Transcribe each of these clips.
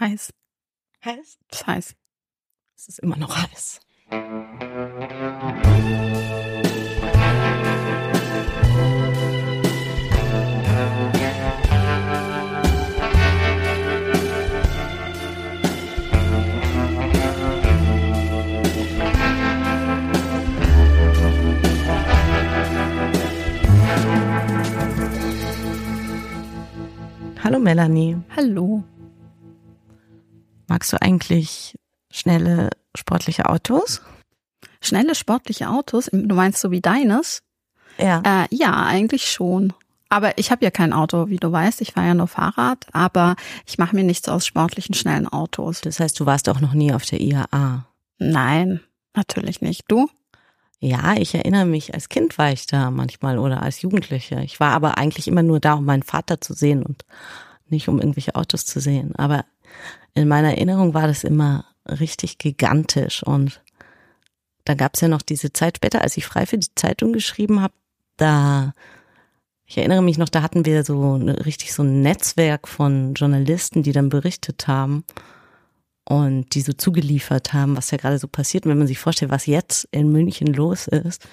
Heiß. Heiß? Ist heiß. Es ist immer noch heiß. Hallo Melanie. Hallo. Magst du eigentlich schnelle sportliche Autos? Schnelle sportliche Autos? Du meinst so wie deines? Ja. Äh, ja, eigentlich schon. Aber ich habe ja kein Auto, wie du weißt. Ich fahre ja nur Fahrrad, aber ich mache mir nichts aus sportlichen, schnellen Autos. Das heißt, du warst auch noch nie auf der IAA. Nein, natürlich nicht. Du? Ja, ich erinnere mich, als Kind war ich da manchmal oder als Jugendliche. Ich war aber eigentlich immer nur da, um meinen Vater zu sehen und nicht um irgendwelche Autos zu sehen. Aber in meiner Erinnerung war das immer richtig gigantisch und da gab es ja noch diese Zeit später, als ich frei für die Zeitung geschrieben habe, da ich erinnere mich noch, da hatten wir so eine, richtig so ein Netzwerk von Journalisten, die dann berichtet haben und die so zugeliefert haben, was ja gerade so passiert. Und wenn man sich vorstellt, was jetzt in München los ist,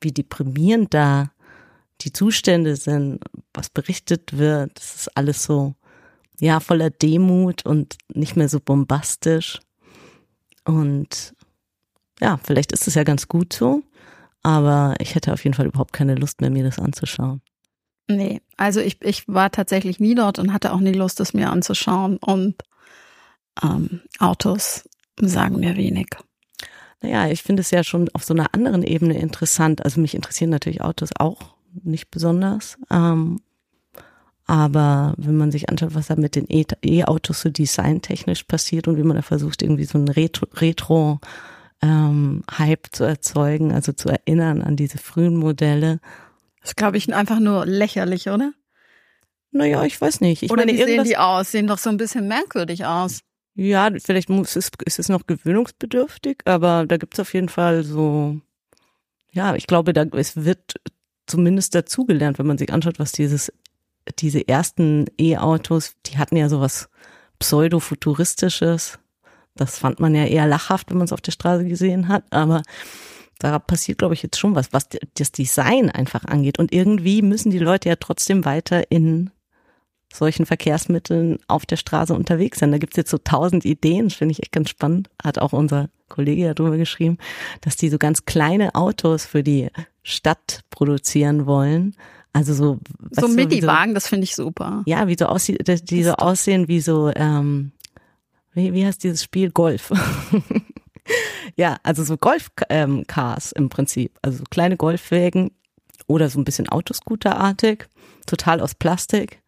wie deprimierend da die Zustände sind, was berichtet wird, das ist alles so, ja, voller Demut und nicht mehr so bombastisch. Und ja, vielleicht ist es ja ganz gut so, aber ich hätte auf jeden Fall überhaupt keine Lust mehr, mir das anzuschauen. Nee, also ich, ich war tatsächlich nie dort und hatte auch nie Lust, es mir anzuschauen. Und ähm, Autos sagen mir wenig. Naja, ich finde es ja schon auf so einer anderen Ebene interessant. Also mich interessieren natürlich Autos auch nicht besonders. Ähm, aber wenn man sich anschaut, was da mit den E- E-Autos so designtechnisch passiert und wie man da versucht, irgendwie so einen Retro, Retro ähm, Hype zu erzeugen, also zu erinnern an diese frühen Modelle. Das ist, glaube ich, einfach nur lächerlich, oder? Naja, ich weiß nicht. Ich oder meine, wie sehen die aus? Sehen doch so ein bisschen merkwürdig aus. Ja, vielleicht muss es, ist es noch gewöhnungsbedürftig, aber da gibt's auf jeden Fall so, ja, ich glaube, da, es wird zumindest dazugelernt, wenn man sich anschaut, was dieses, diese ersten E-Autos, die hatten ja sowas pseudo-futuristisches. Das fand man ja eher lachhaft, wenn man es auf der Straße gesehen hat, aber da passiert, glaube ich, jetzt schon was, was das Design einfach angeht. Und irgendwie müssen die Leute ja trotzdem weiter in solchen Verkehrsmitteln auf der Straße unterwegs sein. Da gibt's jetzt so tausend Ideen, finde ich echt ganz spannend. Hat auch unser Kollege ja drüber geschrieben, dass die so ganz kleine Autos für die Stadt produzieren wollen. Also so, So Midi-Wagen, das finde ich super. ja, wie so aussieht, die so aussehen wie so, ähm, wie, wie heißt dieses Spiel? Golf. ja, also so Golf-Cars ähm, Cars im Prinzip. Also so kleine Golfwägen oder so ein bisschen Autoscooterartig, total aus Plastik.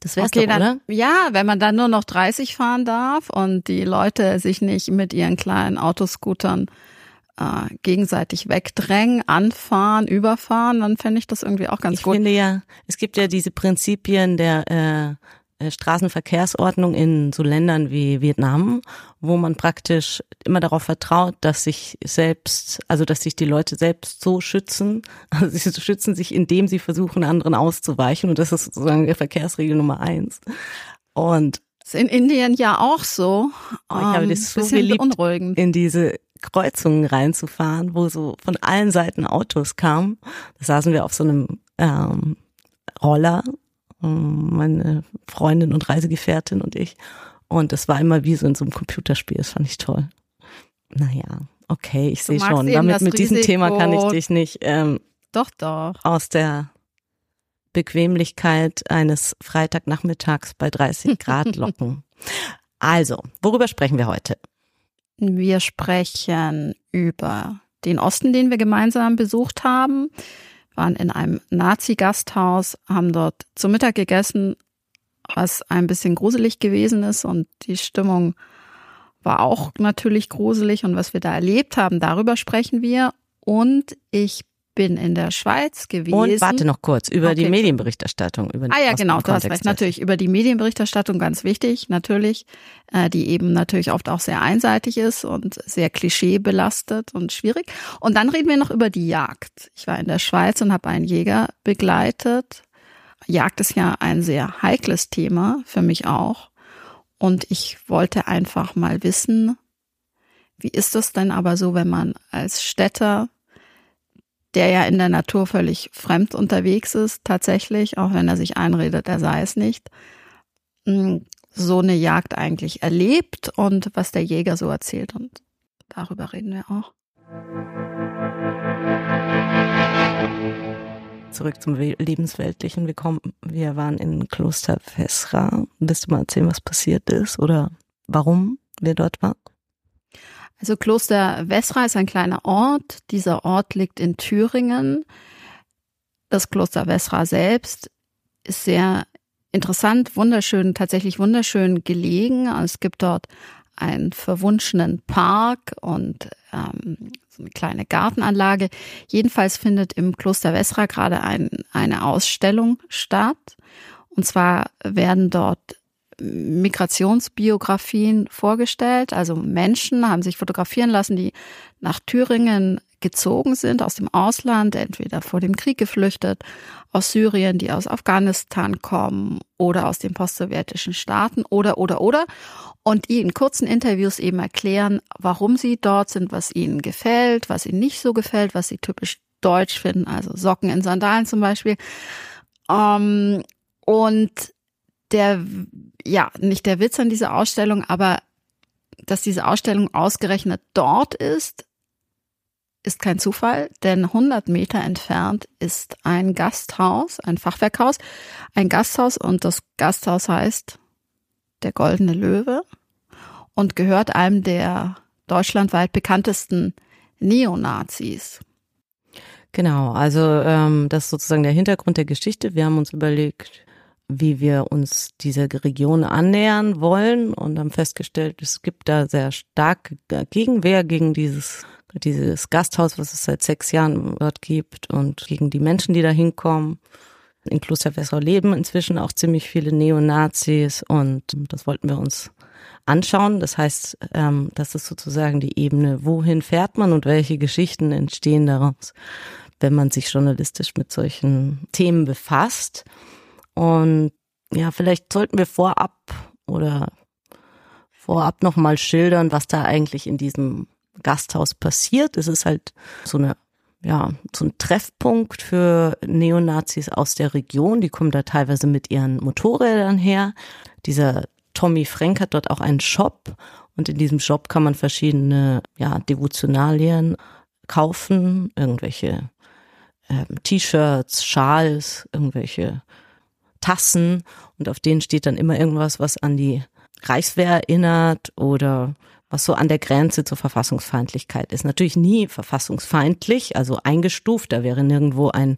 Das wär's Okay, doch, dann, oder? ja, wenn man dann nur noch 30 fahren darf und die Leute sich nicht mit ihren kleinen Autoscootern äh, gegenseitig wegdrängen, anfahren, überfahren, dann fände ich das irgendwie auch ganz ich gut. finde ja, es gibt ja diese Prinzipien der äh, äh, Straßenverkehrsordnung in so Ländern wie Vietnam, wo man praktisch immer darauf vertraut, dass sich selbst, also dass sich die Leute selbst so schützen, also sie schützen sich, indem sie versuchen, anderen auszuweichen und das ist sozusagen die Verkehrsregel Nummer eins. Und Ist in Indien ja auch so. Oh, ich habe Ähm, das so geliebt. in diese Kreuzungen reinzufahren, wo so von allen Seiten Autos kamen. Da saßen wir auf so einem ähm, Roller, ähm, meine Freundin und Reisegefährtin und ich. Und das war immer wie so in so einem Computerspiel. Das fand ich toll. Naja, okay, ich sehe schon. Damit mit diesem Thema kann ich Risiko. dich nicht ähm, Doch, doch. aus der Bequemlichkeit eines Freitagnachmittags bei 30 Grad locken. Also, worüber sprechen wir heute? Wir sprechen über den Osten, den wir gemeinsam besucht haben, waren in einem Nazi-Gasthaus, haben dort zu Mittag gegessen, was ein bisschen gruselig gewesen ist. Und die Stimmung war auch natürlich gruselig. Und was wir da erlebt haben, darüber sprechen wir. Und ich bin in der Schweiz gewesen. Und warte noch kurz, über die Okay. Medienberichterstattung. Über Ah ja, genau, du hast recht. Natürlich über die Medienberichterstattung ganz wichtig, natürlich, äh, die eben natürlich oft auch sehr einseitig ist und sehr klischeebelastet und schwierig. Und dann reden wir noch über die Jagd. Ich war in der Schweiz und habe einen Jäger begleitet. Jagd ist ja ein sehr heikles Thema für mich auch. Und ich wollte einfach mal wissen, wie ist das denn aber so, wenn man als Städter, der ja in der Natur völlig fremd unterwegs ist, tatsächlich, auch wenn er sich einredet, er sei es nicht, hm, so eine Jagd eigentlich erlebt und was der Jäger so erzählt. Und darüber reden wir auch. Zurück zum Lebensweltlichen. Wir, kommen, wir waren in Kloster Vesra. Willst du mal erzählen, was passiert ist oder warum wir dort waren? Also Kloster Vesra ist ein kleiner Ort. Dieser Ort liegt in Thüringen. Das Kloster Vesra selbst ist sehr interessant, wunderschön, tatsächlich wunderschön gelegen. Es gibt dort einen verwunschenen Park und ähm, so eine kleine Gartenanlage. Jedenfalls findet im Kloster Wessra gerade ein, eine Ausstellung statt. Und zwar werden dort Migrationsbiografien vorgestellt. Also Menschen haben sich fotografieren lassen, die nach Thüringen gezogen sind aus dem Ausland, entweder vor dem Krieg geflüchtet, aus Syrien, die aus Afghanistan kommen oder aus den postsowjetischen Staaten oder, oder, oder. Und die in kurzen Interviews eben erklären, warum sie dort sind, was ihnen gefällt, was ihnen nicht so gefällt, was sie typisch deutsch finden, also Socken in Sandalen zum Beispiel. Ähm, und der, ja, nicht der Witz an dieser Ausstellung, aber dass diese Ausstellung ausgerechnet dort ist, ist kein Zufall, denn 100 Meter entfernt ist ein Gasthaus, ein Fachwerkhaus, ein Gasthaus und das Gasthaus heißt der Goldene Löwe und gehört einem der deutschlandweit bekanntesten Neonazis. Genau, also ähm, das ist sozusagen der Hintergrund der Geschichte. Wir haben uns überlegt, wie wir uns dieser Region annähern wollen und haben festgestellt, es gibt da sehr starke Gegenwehr gegen dieses dieses Gasthaus, was es seit sechs Jahren dort gibt und gegen die Menschen, die da hinkommen. In Kloster Wessau leben inzwischen auch ziemlich viele Neonazis und das wollten wir uns anschauen. Das heißt, ähm, das ist sozusagen die Ebene, wohin fährt man und welche Geschichten entstehen daraus, wenn man sich journalistisch mit solchen Themen befasst. Und ja, vielleicht sollten wir vorab oder vorab nochmal schildern, was da eigentlich in diesem Gasthaus passiert. Es ist halt so eine ja, so ein Treffpunkt für Neonazis aus der Region. Die kommen da teilweise mit ihren Motorrädern her. Dieser Tommy Frank hat dort auch einen Shop und in diesem Shop kann man verschiedene ja, Devotionalien kaufen, irgendwelche ähm, T-Shirts, Schals, irgendwelche Tassen und auf denen steht dann immer irgendwas, was an die Reichswehr erinnert oder was so an der Grenze zur Verfassungsfeindlichkeit ist. Natürlich nie verfassungsfeindlich, also eingestuft, da wäre nirgendwo ein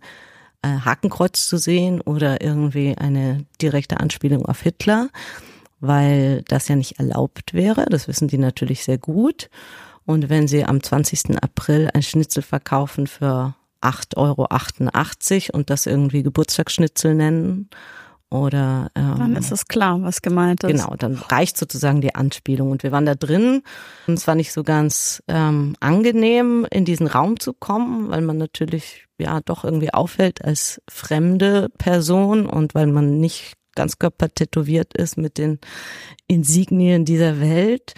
äh, Hakenkreuz zu sehen oder irgendwie eine direkte Anspielung auf Hitler, weil das ja nicht erlaubt wäre. Das wissen die natürlich sehr gut. Und wenn sie am 20. April ein Schnitzel verkaufen für 8,88 Euro und das irgendwie Geburtstagsschnitzel nennen, oder ähm, dann ist es klar, was gemeint ist. Genau, dann reicht sozusagen die Anspielung. Und wir waren da drin. Und es war nicht so ganz ähm, angenehm, in diesen Raum zu kommen, weil man natürlich ja doch irgendwie auffällt als fremde Person und weil man nicht ganz körpertätowiert ist mit den Insignien dieser Welt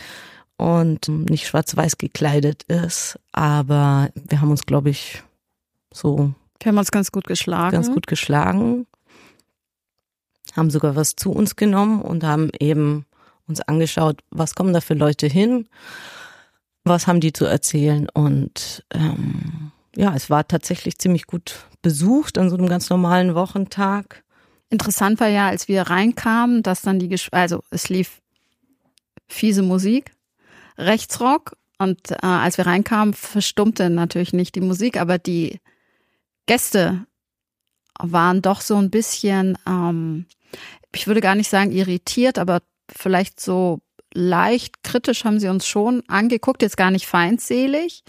und nicht schwarz-weiß gekleidet ist. Aber wir haben uns, glaube ich, so. Wir haben uns ganz gut geschlagen. Ganz gut geschlagen haben sogar was zu uns genommen und haben eben uns angeschaut, was kommen da für Leute hin, was haben die zu erzählen und ähm, ja, es war tatsächlich ziemlich gut besucht an so einem ganz normalen Wochentag. Interessant war ja, als wir reinkamen, dass dann die, Gesch also es lief fiese Musik, Rechtsrock und äh, als wir reinkamen, verstummte natürlich nicht die Musik, aber die Gäste waren doch so ein bisschen ähm, ich würde gar nicht sagen irritiert, aber vielleicht so leicht kritisch haben sie uns schon angeguckt, jetzt gar nicht feindselig,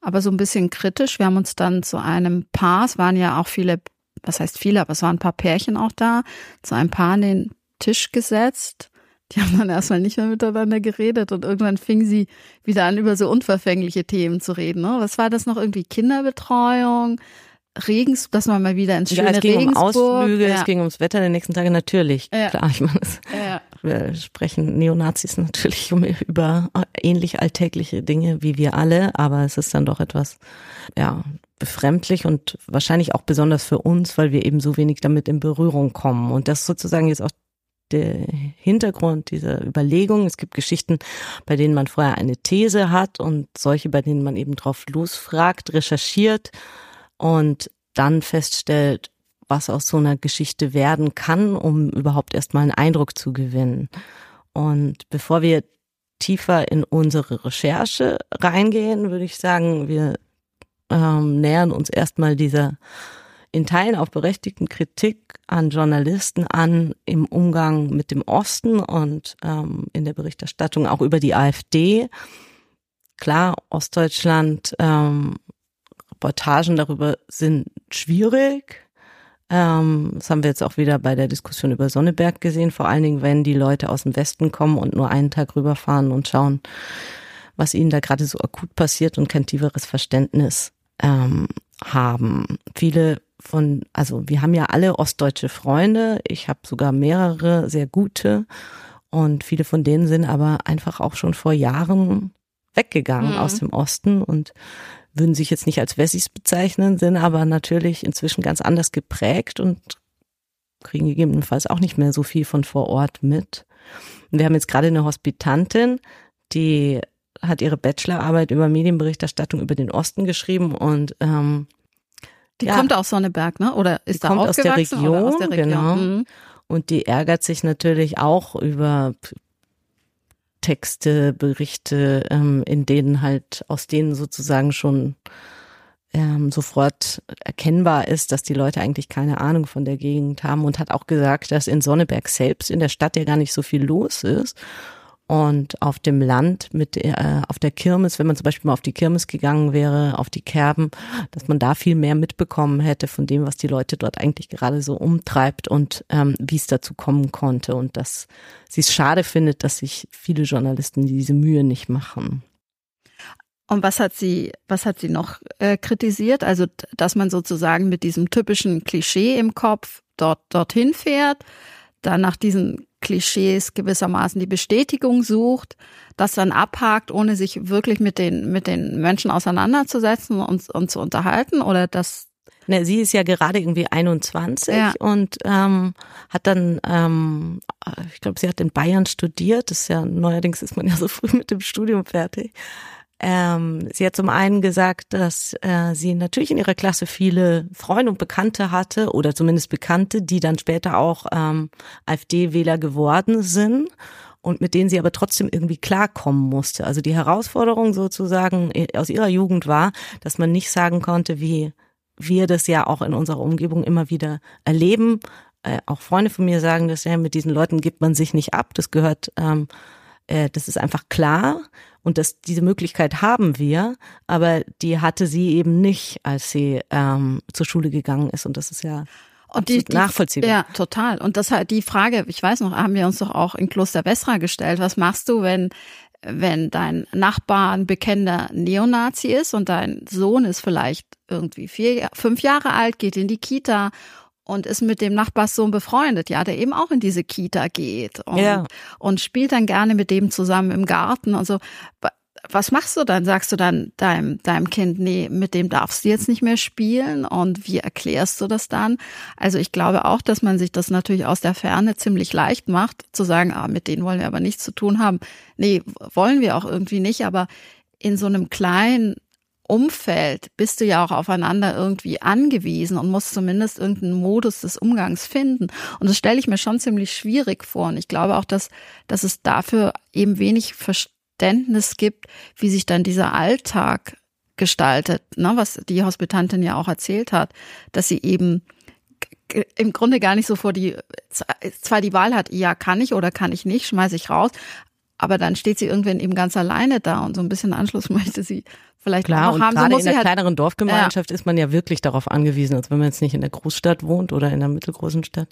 aber so ein bisschen kritisch. Wir haben uns dann zu einem Paar, es waren ja auch viele, was heißt viele, aber es waren ein paar Pärchen auch da, zu einem Paar an den Tisch gesetzt. Die haben dann erstmal nicht mehr miteinander geredet und irgendwann fingen sie wieder an, über so unverfängliche Themen zu reden. Ne? Was war das noch? Irgendwie Kinderbetreuung, Regens, dass man mal wieder ins schöne ja, es ging Regensburg. um Ausflüge, ja. es ging ums Wetter der nächsten Tage natürlich. Ja. Klar, ich meine, ja. wir sprechen Neonazis natürlich über ähnlich alltägliche Dinge wie wir alle, aber es ist dann doch etwas, ja, befremdlich und wahrscheinlich auch besonders für uns, weil wir eben so wenig damit in Berührung kommen. Und das sozusagen jetzt auch der Hintergrund dieser Überlegung. Es gibt Geschichten, bei denen man vorher eine These hat und solche, bei denen man eben drauf losfragt, recherchiert und dann feststellt, was aus so einer Geschichte werden kann, um überhaupt erstmal einen Eindruck zu gewinnen. Und bevor wir tiefer in unsere Recherche reingehen, würde ich sagen, wir ähm, nähern uns erstmal dieser in Teilen auch berechtigten Kritik an Journalisten an im Umgang mit dem Osten und ähm, in der Berichterstattung auch über die AfD. Klar, Ostdeutschland, ähm, Reportagen darüber sind schwierig. Ähm, das haben wir jetzt auch wieder bei der Diskussion über Sonneberg gesehen, vor allen Dingen, wenn die Leute aus dem Westen kommen und nur einen Tag rüberfahren und schauen, was ihnen da gerade so akut passiert und kein tieferes Verständnis ähm, haben. Viele von, also wir haben ja alle ostdeutsche Freunde. Ich habe sogar mehrere sehr gute und viele von denen sind aber einfach auch schon vor Jahren weggegangen mhm. aus dem Osten und würden sich jetzt nicht als Wessis bezeichnen, sind aber natürlich inzwischen ganz anders geprägt und kriegen gegebenenfalls auch nicht mehr so viel von vor Ort mit. wir haben jetzt gerade eine Hospitantin, die hat ihre Bachelorarbeit über Medienberichterstattung über den Osten geschrieben und ähm, die ja, kommt aus Sonneberg, ne? Oder ist da kommt aus der, Region, aus der Region, genau. Mhm. Und die ärgert sich natürlich auch über Texte, Berichte, ähm, in denen halt aus denen sozusagen schon ähm, sofort erkennbar ist, dass die Leute eigentlich keine Ahnung von der Gegend haben und hat auch gesagt, dass in Sonneberg selbst in der Stadt ja gar nicht so viel los ist und auf dem Land mit äh, auf der Kirmes, wenn man zum Beispiel mal auf die Kirmes gegangen wäre, auf die Kerben, dass man da viel mehr mitbekommen hätte von dem, was die Leute dort eigentlich gerade so umtreibt und ähm, wie es dazu kommen konnte und dass sie es schade findet, dass sich viele Journalisten diese Mühe nicht machen. Und was hat sie, was hat sie noch äh, kritisiert? Also, dass man sozusagen mit diesem typischen Klischee im Kopf dort dorthin fährt, dann nach diesen Klischees gewissermaßen die Bestätigung sucht, das dann abhakt, ohne sich wirklich mit den, mit den Menschen auseinanderzusetzen und, und zu unterhalten oder das Ne, sie ist ja gerade irgendwie 21 ja. und ähm, hat dann, ähm, ich glaube, sie hat in Bayern studiert. Das ist ja neuerdings ist man ja so früh mit dem Studium fertig. Ähm, sie hat zum einen gesagt, dass äh, sie natürlich in ihrer Klasse viele Freunde und Bekannte hatte oder zumindest Bekannte, die dann später auch ähm, AfD-Wähler geworden sind und mit denen sie aber trotzdem irgendwie klarkommen musste. Also die Herausforderung sozusagen aus ihrer Jugend war, dass man nicht sagen konnte, wie wir das ja auch in unserer Umgebung immer wieder erleben. Äh, auch Freunde von mir sagen das ja, mit diesen Leuten gibt man sich nicht ab. Das gehört, ähm, äh, das ist einfach klar. Und das, diese Möglichkeit haben wir, aber die hatte sie eben nicht, als sie ähm, zur Schule gegangen ist. Und das ist ja und die, die, nachvollziehbar. Ja, total. Und das halt die Frage, ich weiß noch, haben wir uns doch auch in Kloster Wessra gestellt. Was machst du, wenn wenn dein Nachbar ein bekennender Neonazi ist und dein Sohn ist vielleicht irgendwie vier, fünf Jahre alt, geht in die Kita und ist mit dem Nachbarssohn befreundet, ja, der eben auch in diese Kita geht und, ja. und spielt dann gerne mit dem zusammen im Garten und so. Was machst du dann? Sagst du dann deinem, deinem Kind, nee, mit dem darfst du jetzt nicht mehr spielen? Und wie erklärst du das dann? Also ich glaube auch, dass man sich das natürlich aus der Ferne ziemlich leicht macht, zu sagen, ah, mit denen wollen wir aber nichts zu tun haben. Nee, wollen wir auch irgendwie nicht, aber in so einem kleinen Umfeld bist du ja auch aufeinander irgendwie angewiesen und musst zumindest irgendeinen Modus des Umgangs finden. Und das stelle ich mir schon ziemlich schwierig vor. Und ich glaube auch, dass, dass es dafür eben wenig Verständnis gibt, wie sich dann dieser Alltag gestaltet, ne, was die Hospitantin ja auch erzählt hat, dass sie eben im Grunde gar nicht so vor die, zwar die Wahl hat, ja, kann ich oder kann ich nicht, schmeiße ich raus, aber dann steht sie irgendwann eben ganz alleine da und so ein bisschen Anschluss möchte sie vielleicht Klar, und haben. Gerade so in der halt, kleineren Dorfgemeinschaft ja. ist man ja wirklich darauf angewiesen, als wenn man jetzt nicht in der Großstadt wohnt oder in der mittelgroßen Stadt,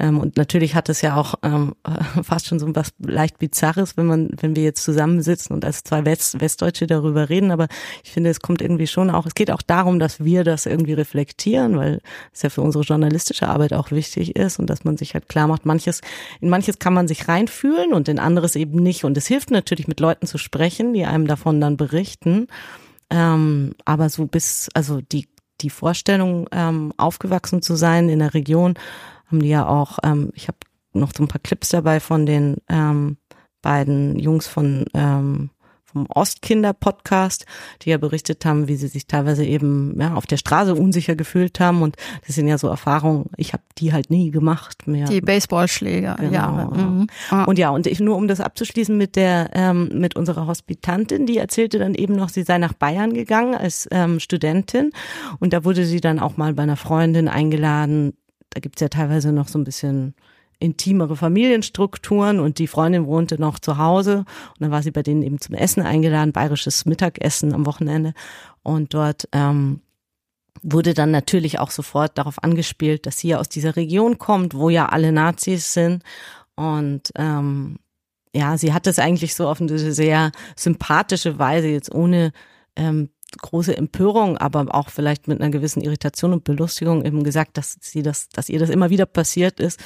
Ähm, und natürlich hat es ja auch ähm, fast schon so was leicht Bizarres, wenn man, wenn wir jetzt zusammensitzen und als zwei West Westdeutsche darüber reden. Aber ich finde, es kommt irgendwie schon auch, es geht auch darum, dass wir das irgendwie reflektieren, weil es ja für unsere journalistische Arbeit auch wichtig ist und dass man sich halt klar macht, manches, in manches kann man sich reinfühlen und in anderes eben nicht. Und es hilft natürlich, mit Leuten zu sprechen, die einem davon dann berichten. Ähm, aber so bis, also die, die Vorstellung, ähm, aufgewachsen zu sein in der Region, haben die ja auch, ähm, ich habe noch so ein paar Clips dabei von den ähm, beiden Jungs von ähm, vom Ostkinder-Podcast, die ja berichtet haben, wie sie sich teilweise eben ja, auf der Straße unsicher gefühlt haben. Und das sind ja so Erfahrungen, ich habe die halt nie gemacht mehr. Die Baseballschläger, genau. ja. Mhm. Und ja, und ich, nur um das abzuschließen mit der, ähm, mit unserer Hospitantin, die erzählte dann eben noch, sie sei nach Bayern gegangen als ähm, Studentin. Und da wurde sie dann auch mal bei einer Freundin eingeladen. Da gibt's ja teilweise noch so ein bisschen intimere Familienstrukturen und die Freundin wohnte noch zu Hause. Und dann war sie bei denen eben zum Essen eingeladen, bayerisches Mittagessen am Wochenende. Und dort ähm, wurde dann natürlich auch sofort darauf angespielt, dass sie ja aus dieser Region kommt, wo ja alle Nazis sind. Und ähm, ja, sie hat es eigentlich so auf eine sehr sympathische Weise jetzt ohne ähm, große Empörung, aber auch vielleicht mit einer gewissen Irritation und Belustigung eben gesagt, dass sie das, dass ihr das immer wieder passiert ist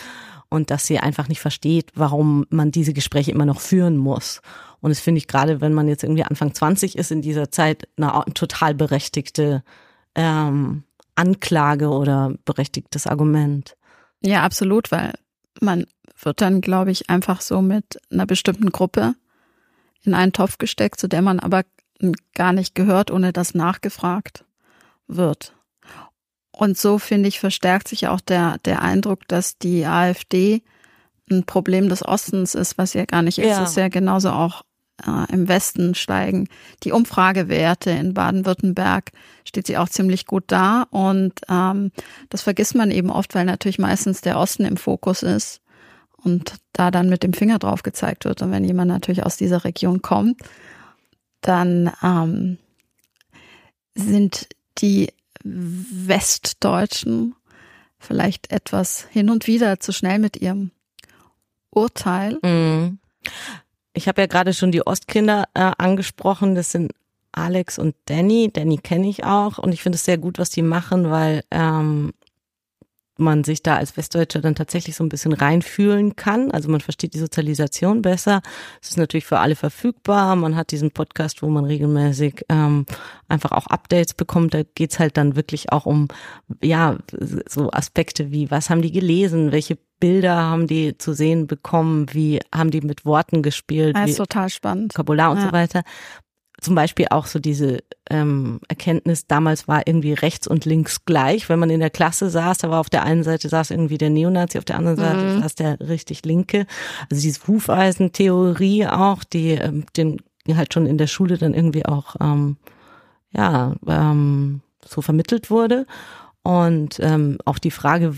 und dass sie einfach nicht versteht, warum man diese Gespräche immer noch führen muss. Und das finde ich gerade, wenn man jetzt irgendwie Anfang 20 ist, in dieser Zeit eine total berechtigte ähm, Anklage oder berechtigtes Argument. Ja, absolut, weil man wird dann, glaube ich, einfach so mit einer bestimmten Gruppe in einen Topf gesteckt, zu der man aber gar nicht gehört, ohne dass nachgefragt wird. Und so, finde ich, verstärkt sich auch der, der Eindruck, dass die AfD ein Problem des Ostens ist, was ja gar nicht ist. Ja. Es ist ja genauso auch äh, im Westen steigen die Umfragewerte. In Baden-Württemberg steht sie auch ziemlich gut da. Und ähm, das vergisst man eben oft, weil natürlich meistens der Osten im Fokus ist und da dann mit dem Finger drauf gezeigt wird. Und wenn jemand natürlich aus dieser Region kommt, dann ähm, sind die Westdeutschen vielleicht etwas hin und wieder zu schnell mit ihrem Urteil. Mhm. Ich habe ja gerade schon die Ostkinder äh, angesprochen. Das sind Alex und Danny. Danny kenne ich auch und ich finde es sehr gut, was die machen, weil ähm, man sich da als Westdeutscher dann tatsächlich so ein bisschen reinfühlen kann. Also man versteht die Sozialisation besser. Es ist natürlich für alle verfügbar. Man hat diesen Podcast, wo man regelmäßig ähm, einfach auch Updates bekommt. Da geht's halt dann wirklich auch um, ja, so Aspekte wie, was haben die gelesen, welche Bilder haben die zu sehen bekommen, wie haben die mit Worten gespielt. Das ist total spannend. Vokabular und ja. so weiter zum Beispiel auch so diese ähm, Erkenntnis, damals war irgendwie rechts und links gleich. Wenn man in der Klasse saß, da war auf der einen Seite saß irgendwie der Neonazi, auf der anderen Seite mhm. saß der richtig Linke. Also diese Hufeisentheorie auch, die ähm, den halt schon in der Schule dann irgendwie auch ähm, ja ähm, so vermittelt wurde. Und ähm, auch die Frage,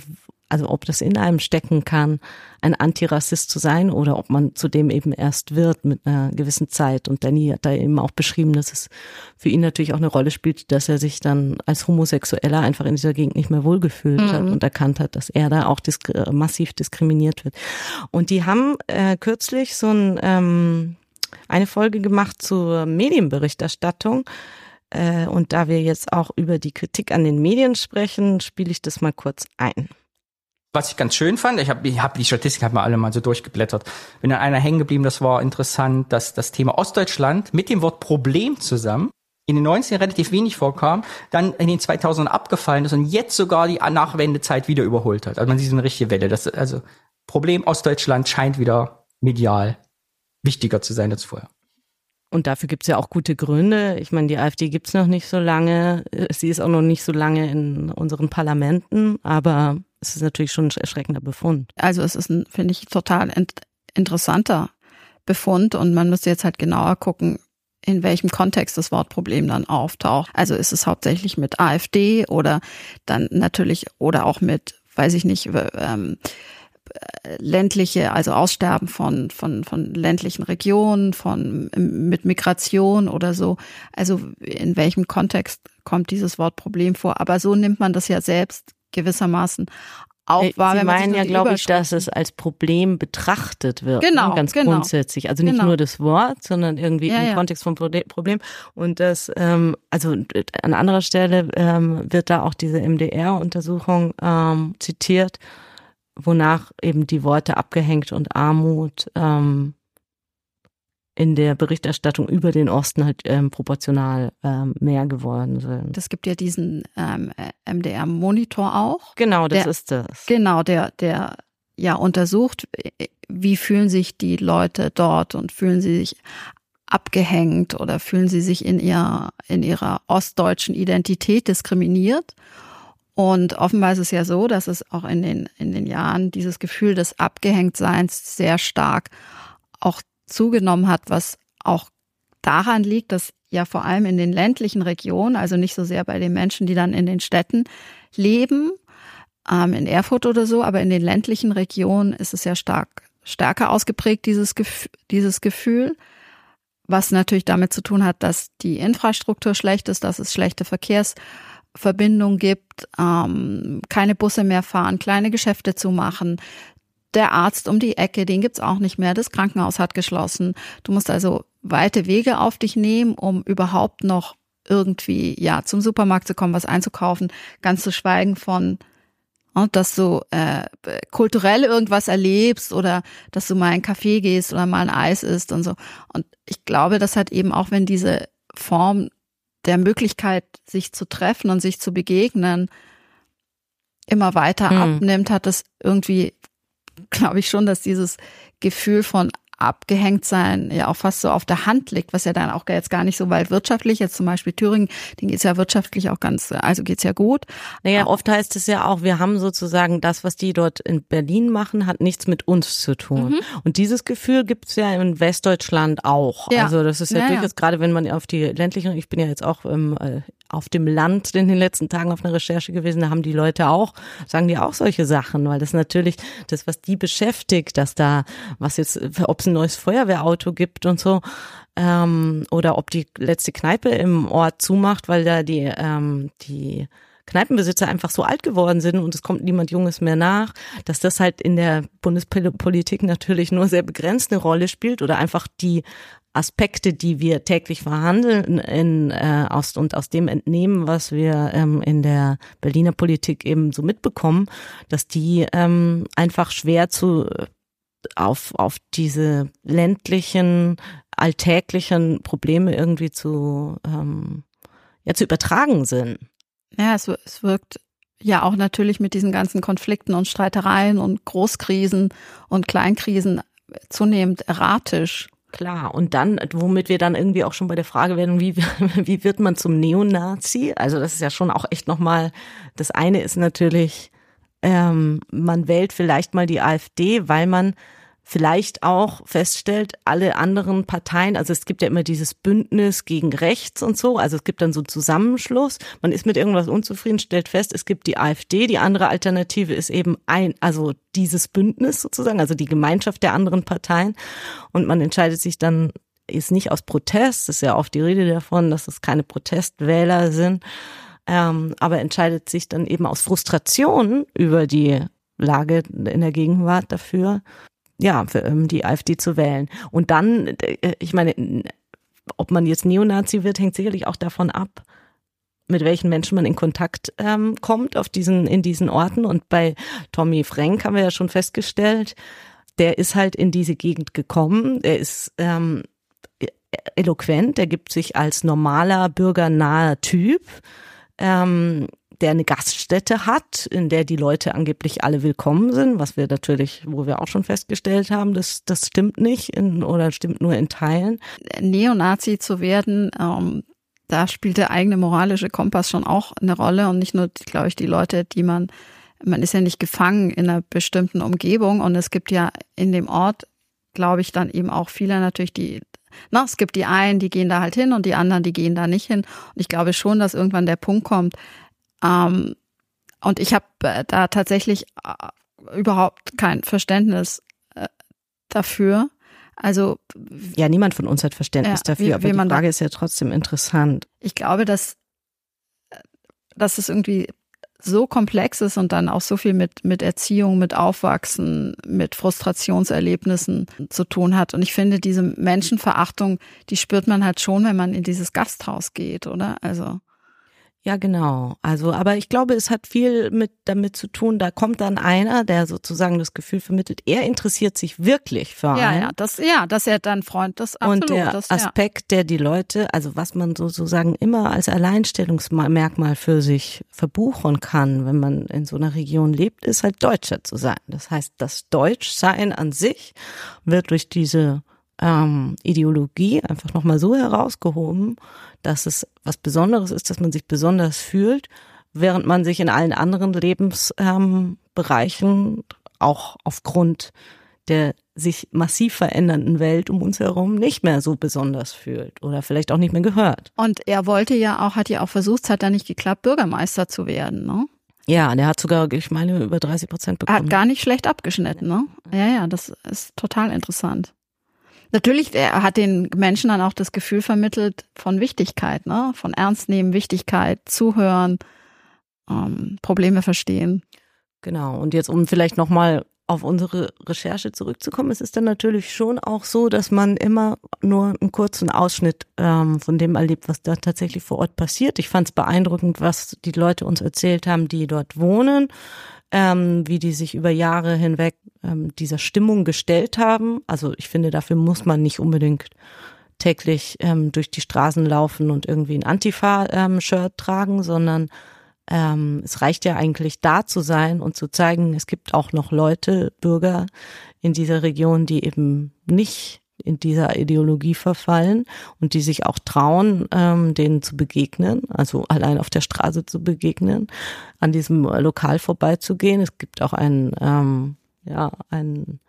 also ob das in einem stecken kann, ein Antirassist zu sein oder ob man zudem eben erst wird mit einer gewissen Zeit. Und Danny hat da eben auch beschrieben, dass es für ihn natürlich auch eine Rolle spielt, dass er sich dann als Homosexueller einfach in dieser Gegend nicht mehr wohlgefühlt mhm. hat und erkannt hat, dass er da auch disk massiv diskriminiert wird. Und die haben äh, kürzlich so ein, ähm, eine Folge gemacht zur Medienberichterstattung. Äh, und da wir jetzt auch über die Kritik an den Medien sprechen, spiele ich das mal kurz ein. Was ich ganz schön fand, ich habe ich hab die Statistik hab mal alle mal so durchgeblättert. Bin dann einer hängen geblieben, das war interessant, dass das Thema Ostdeutschland mit dem Wort Problem zusammen in den 90ern relativ wenig vorkam, dann in den 2000ern abgefallen ist und jetzt sogar die Nachwendezeit wieder überholt hat. Also man sieht so eine richtige Welle. Das, also Problem Ostdeutschland scheint wieder medial wichtiger zu sein als vorher. Und dafür gibt's ja auch gute Gründe. Ich meine, die AfD gibt's noch nicht so lange. Sie ist auch noch nicht so lange in unseren Parlamenten, aber es ist natürlich schon ein erschreckender Befund. Also es ist ein, finde ich, total interessanter Befund und man müsste jetzt halt genauer gucken, in welchem Kontext das Wortproblem dann auftaucht. Also ist es hauptsächlich mit AfD oder dann natürlich oder auch mit, weiß ich nicht, ähm, ländliche, also Aussterben von, von, von ländlichen Regionen, von, mit Migration oder so. Also in welchem Kontext kommt dieses Wortproblem vor? Aber so nimmt man das ja selbst gewissermaßen auch Äh, war, Sie wenn man meinen sich ja, glaube ich, dass es als Problem betrachtet wird. Genau, ne? ganz genau. grundsätzlich. Also nicht Genau. nur das Wort, sondern irgendwie Ja, im ja. Kontext vom Problem. Und das, ähm, also an anderer Stelle ähm, wird da auch diese MDR-Untersuchung ähm, zitiert, wonach eben die Worte abgehängt und Armut ähm, in der Berichterstattung über den Osten halt ähm, proportional ähm, mehr geworden sind. Das gibt ja diesen ähm, MDR-Monitor auch. Genau, das Der- ist das. Genau, der, der ja untersucht, wie fühlen sich die Leute dort und fühlen sie sich abgehängt oder fühlen sie sich in ihrer, in ihrer ostdeutschen Identität diskriminiert. Und offenbar ist es ja so, dass es auch in den, in den Jahren dieses Gefühl des Abgehängtseins sehr stark auch zugenommen hat, was auch daran liegt, dass ja vor allem in den ländlichen Regionen, also nicht so sehr bei den Menschen, die dann in den Städten leben, ähm, in Erfurt oder so, aber in den ländlichen Regionen ist es ja stark, stärker ausgeprägt, dieses, Gef dieses Gefühl, was natürlich damit zu tun hat, dass die Infrastruktur schlecht ist, dass es schlechte Verkehrsverbindungen gibt, ähm, keine Busse mehr fahren, kleine Geschäfte zu machen. Der Arzt um die Ecke, den gibt's auch nicht mehr. Das Krankenhaus hat geschlossen. Du musst also weite Wege auf dich nehmen, um überhaupt noch irgendwie ja zum Supermarkt zu kommen, was einzukaufen. Ganz zu schweigen von und dass du äh, kulturell irgendwas erlebst oder dass du mal in einen Café gehst oder mal ein Eis isst und so. Und ich glaube, das hat eben auch, wenn diese Form der Möglichkeit, sich zu treffen und sich zu begegnen, immer weiter Hm. abnimmt, hat es irgendwie, glaube ich schon, dass dieses Gefühl von abgehängt sein ja auch fast so auf der Hand liegt, was ja dann auch jetzt gar nicht so weit wirtschaftlich, jetzt zum Beispiel Thüringen, denen geht's ja wirtschaftlich auch ganz, also geht's ja gut. Naja, oft heißt es ja auch, wir haben sozusagen das, was die dort in Berlin machen, hat nichts mit uns zu tun. Mhm. Und dieses Gefühl gibt's ja in Westdeutschland auch. Ja. Also das ist ja, Ja, ja. durchaus, gerade wenn man auf die ländlichen, ich bin ja jetzt auch ähm, äh, auf dem Land in den letzten Tagen auf einer Recherche gewesen, da haben die Leute auch, sagen die auch solche Sachen, weil das natürlich das, was die beschäftigt, dass da, was jetzt, ob es ein neues Feuerwehrauto gibt und so, ähm, oder ob die letzte Kneipe im Ort zumacht, weil da die, ähm, die Kneipenbesitzer einfach so alt geworden sind und es kommt niemand Junges mehr nach, dass das halt in der Bundespolitik natürlich nur sehr begrenzt eine Rolle spielt oder einfach die Aspekte, die wir täglich verhandeln in, äh, aus, und aus dem entnehmen, was wir ähm, in der Berliner Politik eben so mitbekommen, dass die ähm, einfach schwer zu auf, auf diese ländlichen, alltäglichen Probleme irgendwie zu, ähm, ja, zu übertragen sind. Ja, es, es wirkt ja auch natürlich mit diesen ganzen Konflikten und Streitereien und Großkrisen und Kleinkrisen zunehmend erratisch. Klar, und dann, womit wir dann irgendwie auch schon bei der Frage werden, wie, wie wird man zum Neonazi? Also das ist ja schon auch echt nochmal, das eine ist natürlich, ähm, man wählt vielleicht mal die AfD, weil man vielleicht auch feststellt, alle anderen Parteien, also es gibt ja immer dieses Bündnis gegen rechts und so, also es gibt dann so einen Zusammenschluss, man ist mit irgendwas unzufrieden, stellt fest, es gibt die AfD, die andere Alternative ist eben ein, also dieses Bündnis sozusagen, also die Gemeinschaft der anderen Parteien. Und man entscheidet sich dann ist nicht aus Protest, ist ja oft die Rede davon, dass es keine Protestwähler sind, ähm, aber entscheidet sich dann eben aus Frustration über die Lage in der Gegenwart dafür, ja, für, ähm, die AfD zu wählen. Und dann, äh, ich meine, ob man jetzt Neonazi wird, hängt sicherlich auch davon ab, mit welchen Menschen man in Kontakt ähm, kommt auf diesen, in diesen Orten. Und bei Tommy Frank haben wir ja schon festgestellt, der ist halt in diese Gegend gekommen. Er ist ähm, eloquent, der gibt sich als normaler, bürgernaher Typ. Ähm, der eine Gaststätte hat, in der die Leute angeblich alle willkommen sind, was wir natürlich, wo wir auch schon festgestellt haben, das, das stimmt nicht in, oder stimmt nur in Teilen. Neonazi zu werden, ähm, da spielt der eigene moralische Kompass schon auch eine Rolle und nicht nur, glaube ich, die Leute, die man, man ist ja nicht gefangen in einer bestimmten Umgebung und es gibt ja in dem Ort, glaube ich, dann eben auch viele natürlich, die na, es gibt die einen, die gehen da halt hin und die anderen, die gehen da nicht hin. Und ich glaube schon, dass irgendwann der Punkt kommt, ähm, und ich habe äh, da tatsächlich äh, überhaupt kein Verständnis äh, dafür. Also Ja, niemand von uns hat Verständnis Ja, dafür, wie- aber wie die man da- Frage ist ja trotzdem interessant. ich glaube, dass, dass es irgendwie so komplex ist und dann auch so viel mit, mit Erziehung, mit Aufwachsen, mit Frustrationserlebnissen zu tun hat. Und ich finde, diese Menschenverachtung, die spürt man halt schon, wenn man in dieses Gasthaus geht, oder? Also. Ja, genau. Also, aber ich glaube, es hat viel mit damit zu tun. Da kommt dann einer, der sozusagen das Gefühl vermittelt, er interessiert sich wirklich für einen. Ja, ja, das, ja, dass er dann Freund, das absolut. Und der das, Aspekt, der die Leute, also was man sozusagen immer als Alleinstellungsmerkmal für sich verbuchen kann, wenn man in so einer Region lebt, ist halt Deutscher zu sein. Das heißt, das Deutschsein an sich wird durch diese ähm, Ideologie einfach nochmal so herausgehoben, dass es was Besonderes ist, dass man sich besonders fühlt, während man sich in allen anderen Lebensbereichen ähm, auch aufgrund der sich massiv verändernden Welt um uns herum nicht mehr so besonders fühlt oder vielleicht auch nicht mehr gehört. Und er wollte ja auch, hat ja auch versucht, es hat da nicht geklappt, Bürgermeister zu werden, ne? Ja, der hat sogar, ich meine, über 30 Prozent bekommen. Hat gar nicht schlecht abgeschnitten, ne? Ja, ja, das ist total interessant. Natürlich, er hat den Menschen dann auch das Gefühl vermittelt von Wichtigkeit, ne? Von Ernst nehmen, Wichtigkeit, zuhören, ähm, Probleme verstehen. Genau. Und jetzt, um vielleicht nochmal auf unsere Recherche zurückzukommen, es ist dann natürlich schon auch so, dass man immer nur einen kurzen Ausschnitt ähm, von dem erlebt, was da tatsächlich vor Ort passiert. Ich fand es beeindruckend, was die Leute uns erzählt haben, die dort wohnen ähm, wie die sich über Jahre hinweg ähm, dieser Stimmung gestellt haben. Also ich finde, dafür muss man nicht unbedingt täglich ähm, durch die Straßen laufen und irgendwie ein Antifa-Shirt ähm, tragen, sondern ähm, es reicht ja eigentlich da zu sein und zu zeigen, es gibt auch noch Leute, Bürger in dieser Region, die eben nicht in dieser Ideologie verfallen und die sich auch trauen, ähm, denen zu begegnen, also allein auf der Straße zu begegnen, an diesem Lokal vorbeizugehen. Es gibt auch einen, ähm, ja, einen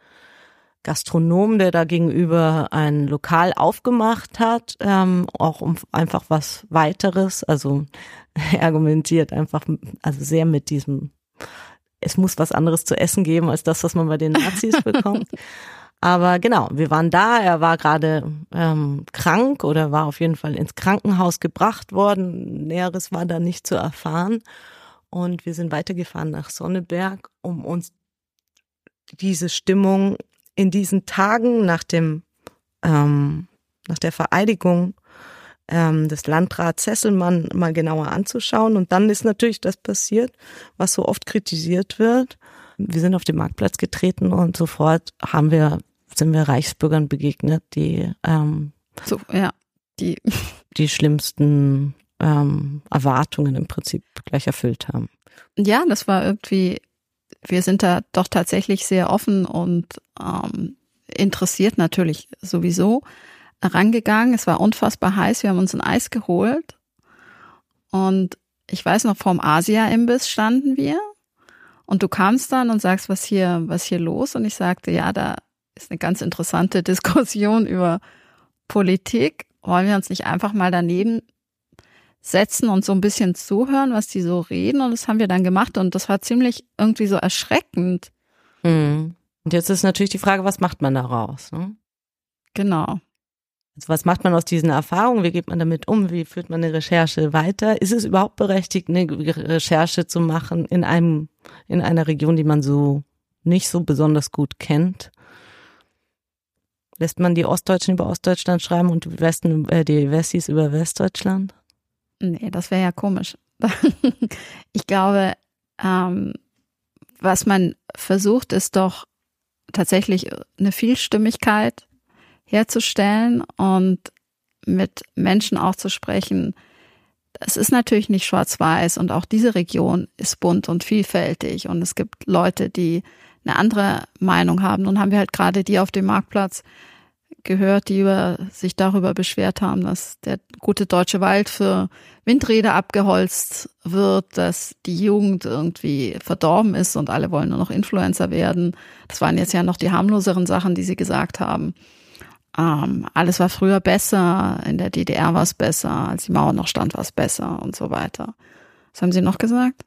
Gastronom, der da gegenüber ein Lokal aufgemacht hat, ähm, auch um einfach was weiteres, also er argumentiert einfach, also sehr mit diesem, es muss was anderes zu essen geben als das, was man bei den Nazis bekommt. Aber genau, wir waren da. Er war gerade ähm, krank oder war auf jeden Fall ins Krankenhaus gebracht worden. Näheres war da nicht zu erfahren. Und wir sind weitergefahren nach Sonneberg, um uns diese Stimmung in diesen Tagen nach dem ähm, nach der Vereidigung ähm, des Landrats Sesselmann mal genauer anzuschauen. Und dann ist natürlich das passiert, was so oft kritisiert wird. Wir sind auf den Marktplatz getreten und sofort haben wir sind wir Reichsbürgern begegnet, die ähm, so, ja, die die schlimmsten ähm, Erwartungen im Prinzip gleich erfüllt haben. Ja, das war irgendwie, wir sind da doch tatsächlich sehr offen und ähm, interessiert natürlich sowieso rangegangen. Es war unfassbar heiß. Wir haben uns ein Eis geholt und ich weiß noch, vorm Asia-Imbiss standen wir und du kamst dann und sagst, was hier, was hier los? Und ich sagte, ja, da ist eine ganz interessante Diskussion über Politik. Wollen wir uns nicht einfach mal daneben setzen und so ein bisschen zuhören, was die so reden? Und das haben wir dann gemacht und das war ziemlich irgendwie so erschreckend. Mhm. Und jetzt ist natürlich die Frage, was macht man daraus? Ne? Genau. Also was macht man aus diesen Erfahrungen? Wie geht man damit um? Wie führt man eine Recherche weiter? Ist es überhaupt berechtigt, eine Recherche zu machen in einem, in einer Region, die man so nicht so besonders gut kennt? Lässt man die Ostdeutschen über Ostdeutschland schreiben und die, Westen, äh, die Wessis über Westdeutschland? Nee, das wäre ja komisch. ich glaube, ähm, was man versucht, ist doch tatsächlich eine Vielstimmigkeit herzustellen und mit Menschen auch zu sprechen. Es ist natürlich nicht schwarz-weiß und auch diese Region ist bunt und vielfältig und es gibt Leute, die eine andere Meinung haben. Nun haben wir halt gerade die auf dem Marktplatz gehört, die über, sich darüber beschwert haben, dass der gute deutsche Wald für Windräder abgeholzt wird, dass die Jugend irgendwie verdorben ist und alle wollen nur noch Influencer werden. Das waren jetzt ja noch die harmloseren Sachen, die sie gesagt haben. Ähm, alles war früher besser, in der DDR war es besser, als die Mauer noch stand, war es besser und so weiter. Was haben sie noch gesagt?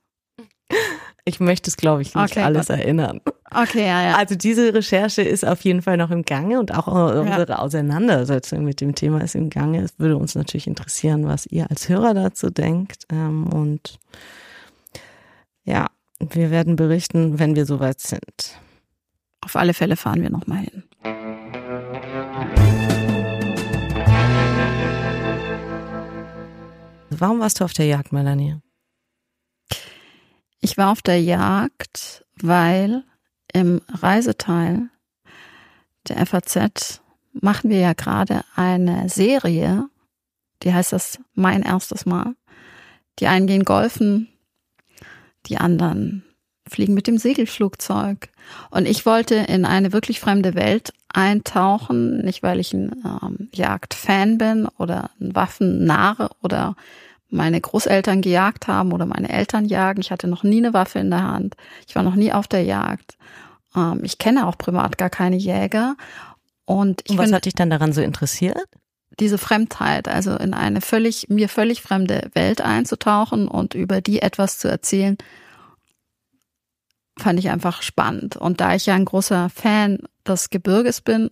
Ich möchte es, glaube ich, nicht okay, alles Gott. erinnern. Okay, ja, ja. Also diese Recherche ist auf jeden Fall noch im Gange und auch unsere ja. Auseinandersetzung mit dem Thema ist im Gange. Es würde uns natürlich interessieren, was ihr als Hörer dazu denkt. Ähm, und Ja, wir werden berichten, wenn wir soweit sind. Auf alle Fälle fahren wir nochmal hin. Warum warst du auf der Jagd, Melanie? Ich war auf der Jagd, weil im Reiseteil der FAZ machen wir ja gerade eine Serie, die heißt das Mein erstes Mal. Die einen gehen golfen, die anderen fliegen mit dem Segelflugzeug. Und ich wollte in eine wirklich fremde Welt eintauchen, nicht weil ich ein ähm, Jagdfan bin oder ein Waffennarre oder meine Großeltern gejagt haben oder meine Eltern jagen. Ich hatte noch nie eine Waffe in der Hand. Ich war noch nie auf der Jagd. Ähm, ich kenne auch privat gar keine Jäger. Und, ich Und was bin, hat dich dann daran so interessiert? diese Fremdheit, also in eine völlig, mir völlig fremde Welt einzutauchen und über die etwas zu erzählen, fand ich einfach spannend. Und da ich ja ein großer Fan des Gebirges bin,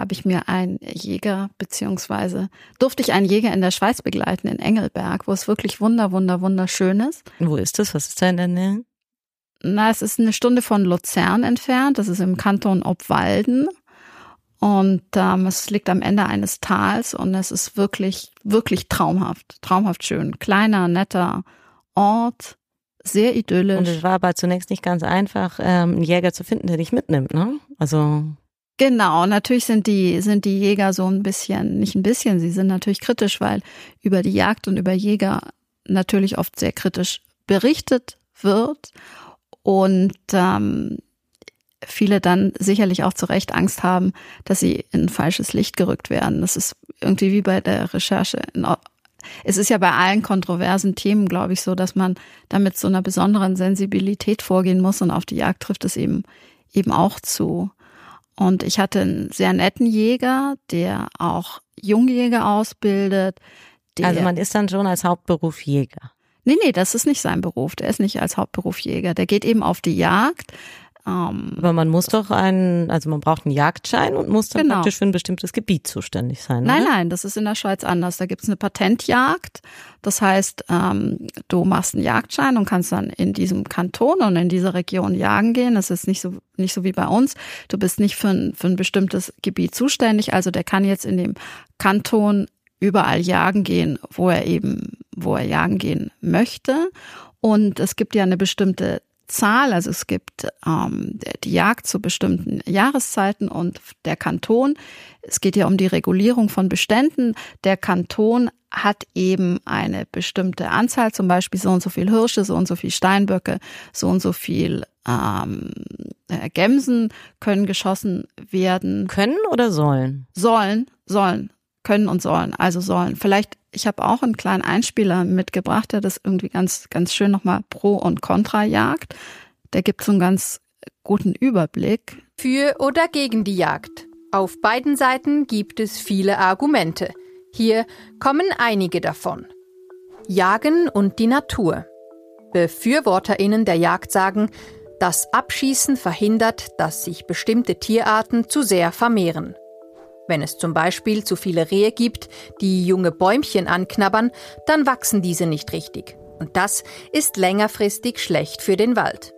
habe ich mir einen Jäger, beziehungsweise durfte ich einen Jäger in der Schweiz begleiten, in Engelberg, wo es wirklich wunder, wunder, wunderschön ist. Wo ist das? Was ist da in der Nähe? Na, es ist eine Stunde von Luzern entfernt. Das ist im Kanton Obwalden. Und ähm, es liegt am Ende eines Tals und es ist wirklich, wirklich traumhaft, traumhaft schön. Kleiner, netter Ort, sehr idyllisch. Und es war aber zunächst nicht ganz einfach, ähm, einen Jäger zu finden, der dich mitnimmt, ne? Also Genau, natürlich sind die, sind die Jäger so ein bisschen, nicht ein bisschen, sie sind natürlich kritisch, weil über die Jagd und über Jäger natürlich oft sehr kritisch berichtet wird und ähm, viele dann sicherlich auch zu Recht Angst haben, dass sie in falsches Licht gerückt werden. Das ist irgendwie wie bei der Recherche. Es ist ja bei allen kontroversen Themen, glaube ich, so, dass man damit so einer besonderen Sensibilität vorgehen muss und auf die Jagd trifft es eben, eben auch zu. Und ich hatte einen sehr netten Jäger, der auch Jungjäger ausbildet. Also man ist dann schon als Hauptberuf Jäger. Nee, nee, das ist nicht sein Beruf. Der ist nicht als Hauptberuf Jäger. Der geht eben auf die Jagd. Ähm, Aber man muss doch einen, also man braucht einen Jagdschein und muss dann Genau. praktisch für ein bestimmtes Gebiet zuständig sein. Nein, oder? nein, das ist in der Schweiz anders. Da gibt's eine Patentjagd. Das heißt, ähm, du machst einen Jagdschein und kannst dann in diesem Kanton und in dieser Region jagen gehen. Das ist nicht so, nicht so wie bei uns. Du bist nicht für ein, für ein bestimmtes Gebiet zuständig. Also der kann jetzt in dem Kanton überall jagen gehen, wo er eben, wo er jagen gehen möchte. Und es gibt ja eine bestimmte Zahl, also es gibt ähm, die Jagd zu bestimmten Jahreszeiten und der Kanton, es geht ja um die Regulierung von Beständen, der Kanton hat eben eine bestimmte Anzahl, zum Beispiel so und so viel Hirsche, so und so viel Steinböcke, so und so viel ähm, äh, Gämsen können geschossen werden. Können oder sollen? Sollen, sollen, können und sollen, also sollen. Vielleicht, ich habe auch einen kleinen Einspieler mitgebracht, der das irgendwie ganz, ganz schön nochmal pro und contra jagt. Der gibt so einen ganz guten Überblick. Für oder gegen die Jagd. Auf beiden Seiten gibt es viele Argumente. Hier kommen einige davon. Jagen und die Natur. Befürworterinnen der Jagd sagen, das Abschießen verhindert, dass sich bestimmte Tierarten zu sehr vermehren. Wenn es zum Beispiel zu viele Rehe gibt, die junge Bäumchen anknabbern, dann wachsen diese nicht richtig. Und das ist längerfristig schlecht für den Wald.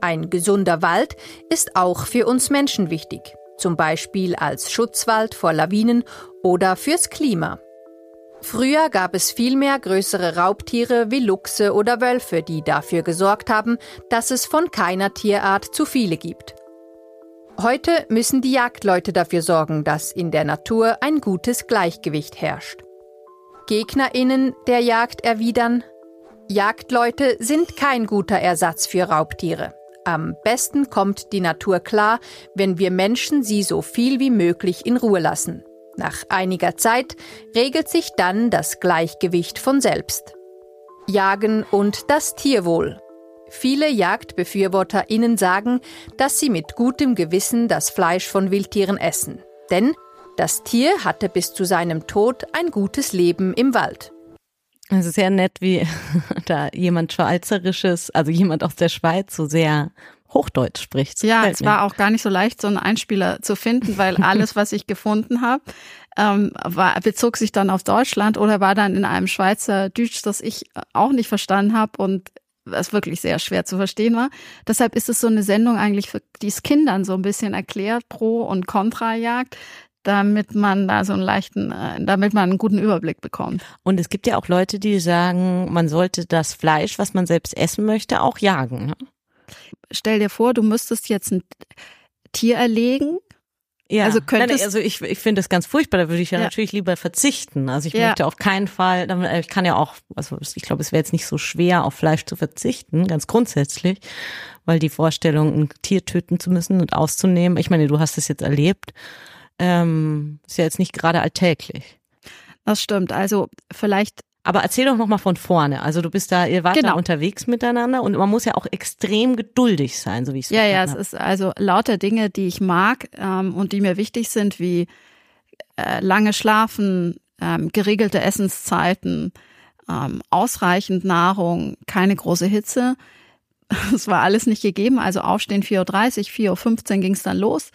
Ein gesunder Wald ist auch für uns Menschen wichtig, zum Beispiel als Schutzwald vor Lawinen oder fürs Klima. Früher gab es viel mehr größere Raubtiere wie Luchse oder Wölfe, die dafür gesorgt haben, dass es von keiner Tierart zu viele gibt. Heute müssen die Jagdleute dafür sorgen, dass in der Natur ein gutes Gleichgewicht herrscht. Gegnerinnen der Jagd erwidern, Jagdleute sind kein guter Ersatz für Raubtiere. Am besten kommt die Natur klar, wenn wir Menschen sie so viel wie möglich in Ruhe lassen. Nach einiger Zeit regelt sich dann das Gleichgewicht von selbst. Jagen und das Tierwohl. Viele JagdbefürworterInnen sagen, dass sie mit gutem Gewissen das Fleisch von Wildtieren essen. Denn das Tier hatte bis zu seinem Tod ein gutes Leben im Wald. Es ist sehr nett, wie da jemand Schweizerisches, also jemand aus der Schweiz, so sehr Hochdeutsch spricht. Das Ja, es mir. war auch gar nicht so leicht, so einen Einspieler zu finden, weil alles, was ich gefunden habe, ähm, war, bezog sich dann auf Deutschland oder war dann in einem Schweizer Deutsch, das ich auch nicht verstanden habe und was wirklich sehr schwer zu verstehen war. Deshalb ist es so eine Sendung eigentlich, die es Kindern so ein bisschen erklärt, Pro- und Kontrajagd, damit man da so einen leichten, äh, damit man einen guten Überblick bekommt. Und es gibt ja auch Leute, die sagen, man sollte das Fleisch, was man selbst essen möchte, auch jagen. Ne? Stell dir vor, du müsstest jetzt ein Tier erlegen Ja, Also könntest- also ich, ich finde das ganz furchtbar, da würde ich ja, Ja. natürlich lieber verzichten. Also ich Ja. möchte auf keinen Fall, damit- ich kann ja auch, also ich glaube, es wäre jetzt nicht so schwer, auf Fleisch zu verzichten, ganz grundsätzlich, weil die Vorstellung, ein Tier töten zu müssen und auszunehmen, ich meine, du hast es jetzt erlebt, ähm, ist ja jetzt nicht gerade alltäglich. Das stimmt. Also vielleicht, Aber erzähl doch noch mal von vorne. Also du bist da, ihr wart Genau. da unterwegs miteinander und man muss ja auch extrem geduldig sein, so wie ich es ja, ja, es verstanden ist also lauter Dinge, die ich mag ähm, und die mir wichtig sind, wie äh, lange Schlafen, ähm, geregelte Essenszeiten, ähm, ausreichend Nahrung, keine große Hitze. Es war alles nicht gegeben. Also aufstehen 4.30 Uhr, 4.15 Uhr ging es dann los.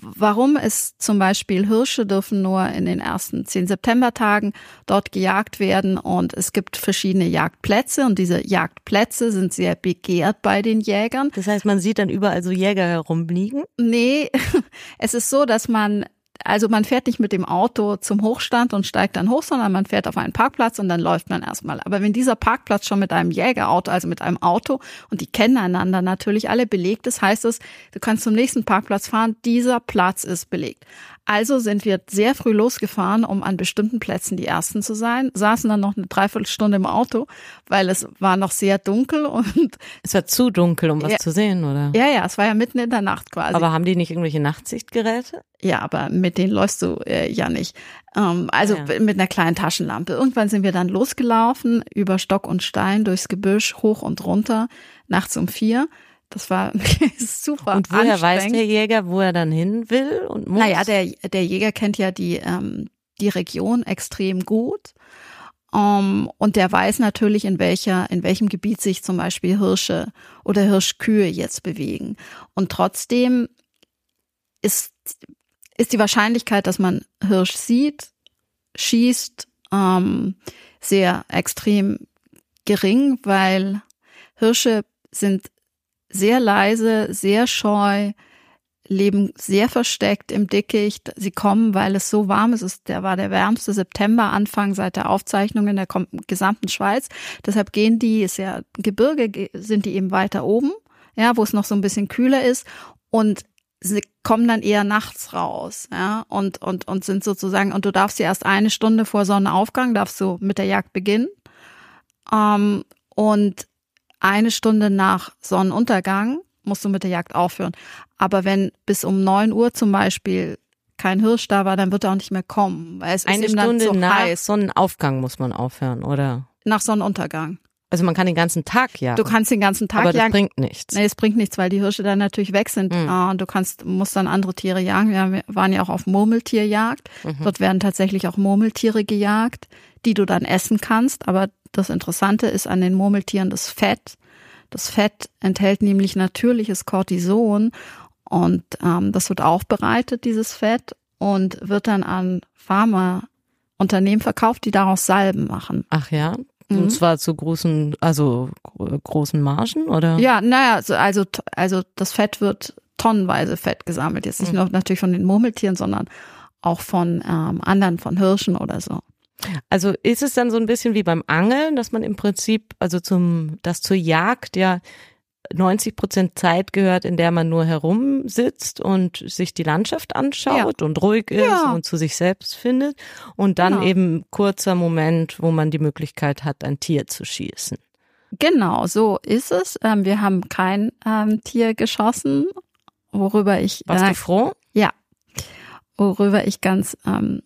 Warum es zum Beispiel Hirsche dürfen nur in den ersten zehn Septembertagen dort gejagt werden und es gibt verschiedene Jagdplätze und diese Jagdplätze sind sehr begehrt bei den Jägern. Das heißt, man sieht dann überall so Jäger herumliegen. Nee, es ist so, dass man, also man fährt nicht mit dem Auto zum Hochstand und steigt dann hoch, sondern man fährt auf einen Parkplatz und dann läuft man erstmal. Aber wenn dieser Parkplatz schon mit einem Jägerauto, also mit einem Auto, und die kennen einander natürlich alle belegt ist, heißt es, du kannst zum nächsten Parkplatz fahren, dieser Platz ist belegt. Also sind wir sehr früh losgefahren, um an bestimmten Plätzen die Ersten zu sein, saßen dann noch eine Dreiviertelstunde im Auto, weil es war noch sehr dunkel und Es war zu dunkel, um was Ja. zu sehen, oder? ja, ja, es war ja mitten in der Nacht quasi. Aber haben die nicht irgendwelche Nachtsichtgeräte? Ja, aber mit denen läufst du äh, ja nicht. Ähm, also Ja. mit einer kleinen Taschenlampe. Irgendwann sind wir dann losgelaufen, über Stock und Stein, durchs Gebüsch, hoch und runter, nachts um vier. Das war super Und woher weiß der Jäger, wo er dann hin will und muss? Naja, der, der Jäger kennt ja die, ähm, die Region extrem gut. Um, und der weiß natürlich, in welcher, in welchem Gebiet sich zum Beispiel Hirsche oder Hirschkühe jetzt bewegen. Und trotzdem ist, ist die Wahrscheinlichkeit, dass man Hirsch sieht, schießt, ähm, sehr extrem gering, weil Hirsche sind sehr leise, sehr scheu, leben sehr versteckt im Dickicht. Sie kommen, weil es so warm ist. Es der war der wärmste Septemberanfang seit der Aufzeichnung in der gesamten Schweiz. Deshalb gehen die, ist ja Gebirge, ge- sind die eben weiter oben, ja, wo es noch so ein bisschen kühler ist und sie kommen dann eher nachts raus, ja, und, und, und sind sozusagen, und du darfst sie erst eine Stunde vor Sonnenaufgang, darfst du mit der Jagd beginnen. Ähm, und eine Stunde nach Sonnenuntergang musst du mit der Jagd aufhören. Aber wenn bis um neun Uhr zum Beispiel kein Hirsch da war, dann wird er auch nicht mehr kommen, weil es Eine ist dann Stunde so nach heiß. Sonnenaufgang muss man aufhören, oder? Nach Sonnenuntergang. Also man kann den ganzen Tag jagen. Du kannst den ganzen Tag aber das jagen. bringt nichts. Nee, es bringt nichts, weil die Hirsche dann natürlich weg sind. Mhm. Ah, Und du kannst, musst dann andere Tiere jagen. Wir waren ja auch auf Murmeltierjagd. Mhm. Dort werden tatsächlich auch Murmeltiere gejagt, die du dann essen kannst. Aber das Interessante ist an den Murmeltieren das Fett. Das Fett enthält nämlich natürliches Cortison und ähm, das wird aufbereitet, dieses Fett, und wird dann an Pharmaunternehmen verkauft, die daraus Salben machen. Ach ja? Mhm. Und zwar zu großen, also gro- großen Margen, oder? Ja, naja, also, also, also das Fett wird tonnenweise Fett gesammelt. Jetzt nicht Mhm. nur natürlich von den Murmeltieren, sondern auch von ähm, anderen, von Hirschen oder so. Also ist es dann so ein bisschen wie beim Angeln, dass man im Prinzip, also zum, dass zur Jagd ja 90 Prozent Zeit gehört, in der man nur herumsitzt und sich die Landschaft anschaut und ruhig ist Ja. und zu sich selbst findet. Und dann Genau. eben kurzer Moment, wo man die Möglichkeit hat, ein Tier zu schießen. Genau, so ist es. Ähm, wir haben kein ähm, Tier geschossen, worüber ich Warst äh, du froh? ja, worüber ich ganz ähm,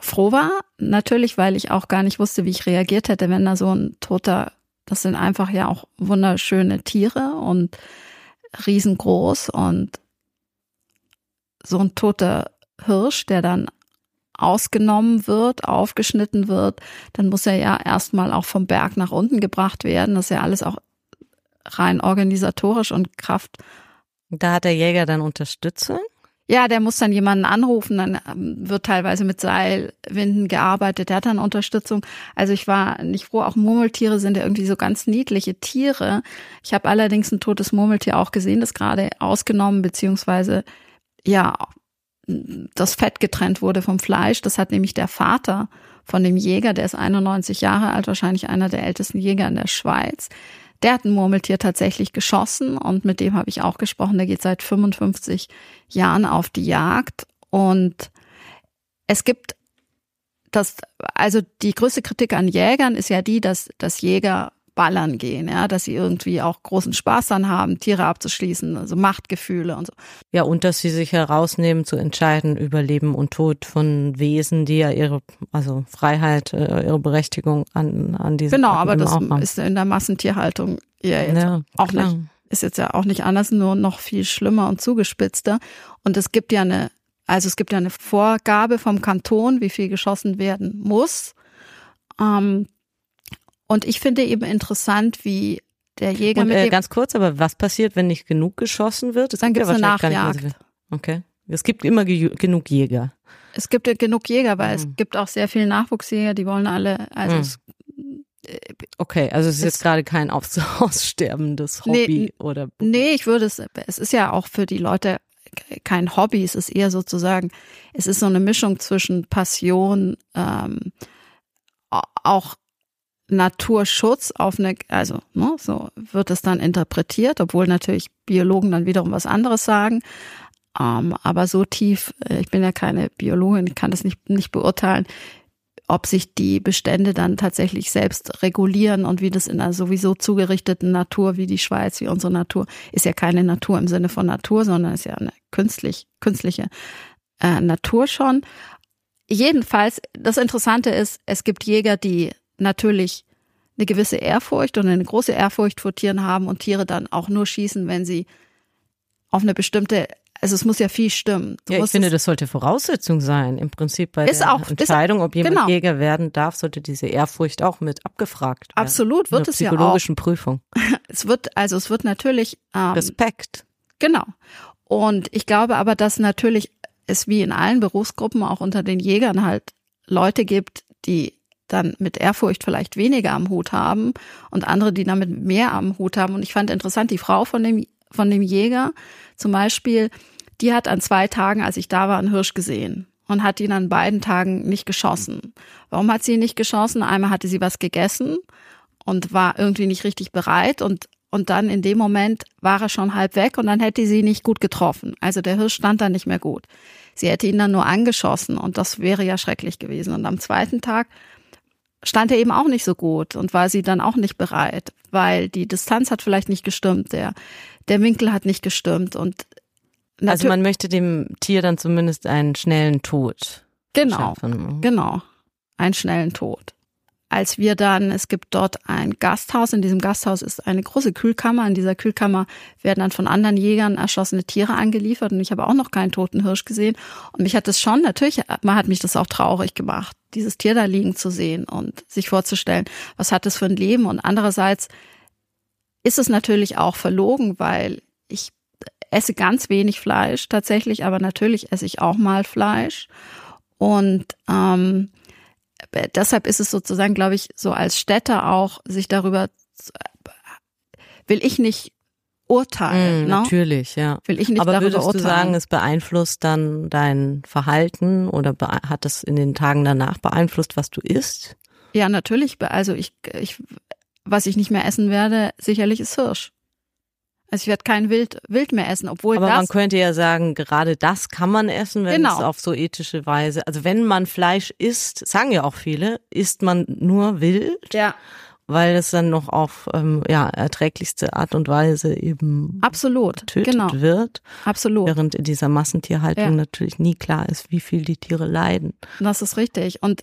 froh war. Natürlich, weil ich auch gar nicht wusste, wie ich reagiert hätte, wenn da so ein toter, das sind einfach ja auch wunderschöne Tiere und riesengroß und so ein toter Hirsch, der dann ausgenommen wird, aufgeschnitten wird, dann muss er ja erstmal auch vom Berg nach unten gebracht werden. Das ist ja alles auch rein organisatorisch und Kraft Da hat der Jäger dann Unterstützung. Ja, der muss dann jemanden anrufen, dann ähm, wird teilweise mit Seilwinden gearbeitet, der hat dann Unterstützung. Also ich war nicht froh, auch Murmeltiere sind ja irgendwie so ganz niedliche Tiere. Ich habe allerdings ein totes Murmeltier auch gesehen, das gerade ausgenommen, beziehungsweise ja, das Fett getrennt wurde vom Fleisch. Das hat nämlich der Vater von dem Jäger, der ist 91 Jahre alt, wahrscheinlich einer der ältesten Jäger in der Schweiz. Der hat ein Murmeltier tatsächlich geschossen und mit dem habe ich auch gesprochen. Der geht seit 55 Jahren auf die Jagd und es gibt das, also die größte Kritik an Jägern ist ja die, dass, dass Jäger ballern gehen, ja, dass sie irgendwie auch großen Spaß dann haben, Tiere abzuschließen, also Machtgefühle und so. Ja, und dass sie sich herausnehmen zu entscheiden über Leben und Tod von Wesen, die ja ihre, also Freiheit, äh, ihre Berechtigung an, an diese Genau, aber das ist in der Massentierhaltung ja jetzt ja, auch klar. nicht, ist jetzt ja auch nicht anders, nur noch viel schlimmer und zugespitzter. Und es gibt ja eine, also es gibt ja eine Vorgabe vom Kanton, wie viel geschossen werden muss. Ähm, und ich finde eben interessant, wie der Jäger und, äh, ganz kurz, aber was passiert, wenn nicht genug geschossen wird? Es dann gibt es ja eine Nachjagd. Okay. Es gibt immer genug Jäger. Es gibt genug Jäger, weil mhm. es gibt auch sehr viele Nachwuchsjäger, die wollen alle, also mhm. es, äh, Okay, also es ist jetzt gerade kein aussterbendes Hobby nee, oder. Nee, ich würde es, es ist ja auch für die Leute kein Hobby, es ist eher sozusagen, es ist so eine Mischung zwischen Passion, ähm, auch Naturschutz auf eine, also ne, so wird es dann interpretiert, obwohl natürlich Biologen dann wiederum was anderes sagen. Ähm, aber so tief, äh, ich bin ja keine Biologin, ich kann das nicht, nicht beurteilen, ob sich die Bestände dann tatsächlich selbst regulieren und wie das in einer sowieso zugerichteten Natur wie die Schweiz, wie unsere Natur, ist ja keine Natur im Sinne von Natur, sondern ist ja eine künstlich, künstliche äh, Natur schon. Jedenfalls, das Interessante ist, es gibt Jäger, die natürlich eine gewisse Ehrfurcht und eine große Ehrfurcht vor Tieren haben und Tiere dann auch nur schießen, wenn sie auf eine bestimmte also es muss ja viel stimmen. Du ja, ich finde, das sollte Voraussetzung sein. Im Prinzip bei ist der auch, Entscheidung, ob jemand genau. Jäger werden darf, sollte diese Ehrfurcht auch mit abgefragt werden. Absolut, wird es ja auch. psychologischen Prüfung. Es wird, also es wird natürlich ähm, Respekt. Genau. Und ich glaube aber, dass natürlich es wie in allen Berufsgruppen auch unter den Jägern halt Leute gibt, die dann mit Ehrfurcht vielleicht weniger am Hut haben und andere, die damit mehr am Hut haben. Und ich fand interessant, die Frau von dem, von dem Jäger zum Beispiel, die hat an zwei Tagen, als ich da war, einen Hirsch gesehen und hat ihn an beiden Tagen nicht geschossen. Warum hat sie ihn nicht geschossen? Einmal hatte sie was gegessen und war irgendwie nicht richtig bereit und und dann in dem Moment war er schon halb weg und dann hätte sie nicht gut getroffen. Also der Hirsch stand da nicht mehr gut. Sie hätte ihn dann nur angeschossen und das wäre ja schrecklich gewesen. Und am zweiten Tag stand er eben auch nicht so gut und war sie dann auch nicht bereit, weil die Distanz hat vielleicht nicht gestimmt, der, der Winkel hat nicht gestimmt und also man möchte dem Tier dann zumindest einen schnellen Tod. Genau, schaffen. genau, einen schnellen Tod als wir dann, es gibt dort ein Gasthaus, in diesem Gasthaus ist eine große Kühlkammer, in dieser Kühlkammer werden dann von anderen Jägern erschossene Tiere angeliefert. Und ich habe auch noch keinen toten Hirsch gesehen. Und mich hat das schon, natürlich, man hat mich das auch traurig gemacht, dieses Tier da liegen zu sehen und sich vorzustellen, was hat es für ein Leben? Und andererseits ist es natürlich auch verlogen, weil ich esse ganz wenig Fleisch tatsächlich, aber natürlich esse ich auch mal Fleisch. Und ähm, deshalb ist es sozusagen, glaube ich, so als Städter auch, sich darüber will ich nicht urteilen. Mm, ne? Natürlich, ja. Will ich nicht Aber darüber würdest urteilen. du sagen, es beeinflusst dann dein Verhalten oder hat es in den Tagen danach beeinflusst, was du isst? Ja, natürlich. Also ich, ich, was ich nicht mehr essen werde, sicherlich ist Hirsch. Also ich werde kein Wild, Wild mehr essen, obwohl Aber das, man könnte ja sagen, gerade das kann man essen, wenn Genau. es auf so ethische Weise, also wenn man Fleisch isst, sagen ja auch viele, isst man nur wild, ja, weil es dann noch auf ähm, ja erträglichste Art und Weise eben absolut, getötet genau, wird, absolut. während in dieser Massentierhaltung Ja. natürlich nie klar ist, wie viel die Tiere leiden. Das ist richtig. Und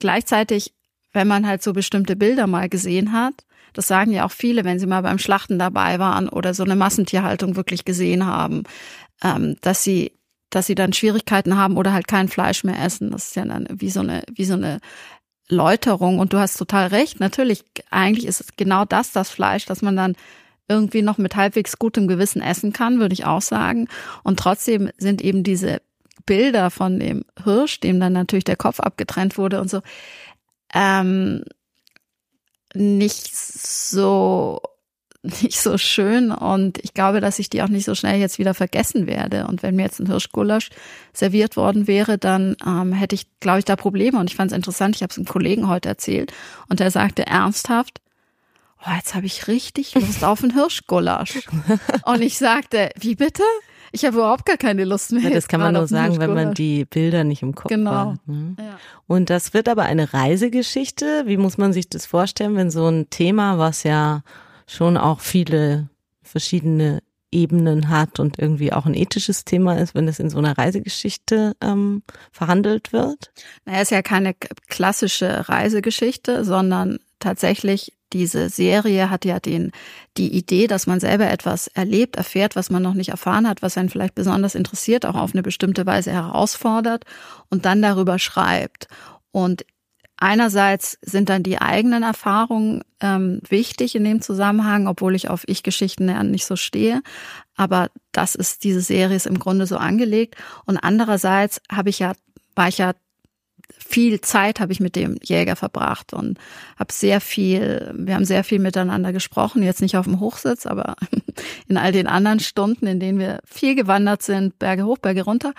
gleichzeitig, wenn man halt so bestimmte Bilder mal gesehen hat, das sagen ja auch viele, wenn sie mal beim Schlachten dabei waren oder so eine Massentierhaltung wirklich gesehen haben, ähm, dass sie, dass sie dann Schwierigkeiten haben oder halt kein Fleisch mehr essen. Das ist ja dann wie so eine, wie so eine Läuterung. Und du hast total recht. Natürlich, eigentlich ist es genau das, das Fleisch, das man dann irgendwie noch mit halbwegs gutem Gewissen essen kann, würde ich auch sagen. Und trotzdem sind eben diese Bilder von dem Hirsch, dem dann natürlich der Kopf abgetrennt wurde und so, ähm, nicht so nicht so schön und ich glaube, dass ich die auch nicht so schnell jetzt wieder vergessen werde. Und wenn mir jetzt ein Hirschgulasch serviert worden wäre, dann ähm, hätte ich, glaube ich, da Probleme. Und ich fand es interessant, ich habe es einem Kollegen heute erzählt und er sagte ernsthaft, oh, jetzt habe ich richtig Lust auf ein Hirschgulasch. und ich sagte, wie bitte? Ich habe überhaupt gar keine Lust mehr. Ja, das kann man nur sagen, wenn man die Bilder nicht im Kopf genau. hat. Ne? Ja. Und das wird aber eine Reisegeschichte. Wie muss man sich das vorstellen, wenn so ein Thema, was ja schon auch viele verschiedene Ebenen hat und irgendwie auch ein ethisches Thema ist, wenn es in so einer Reisegeschichte ähm, verhandelt wird? Naja, ist ja keine klassische Reisegeschichte, sondern tatsächlich diese Serie hat ja den, die Idee, dass man selber etwas erlebt, erfährt, was man noch nicht erfahren hat, was einen vielleicht besonders interessiert, auch auf eine bestimmte Weise herausfordert und dann darüber schreibt. Und Einerseits sind dann die eigenen Erfahrungen ähm, wichtig in dem Zusammenhang, obwohl ich auf Ich-Geschichten nicht so stehe. Aber das ist, diese Serie ist im Grunde so angelegt. Und andererseits habe ich ja, war ich ja viel Zeit habe ich mit dem Jäger verbracht und habe sehr viel, wir haben sehr viel miteinander gesprochen, jetzt nicht auf dem Hochsitz, aber in all den anderen Stunden, in denen wir viel gewandert sind, Berge hoch, Berge runter.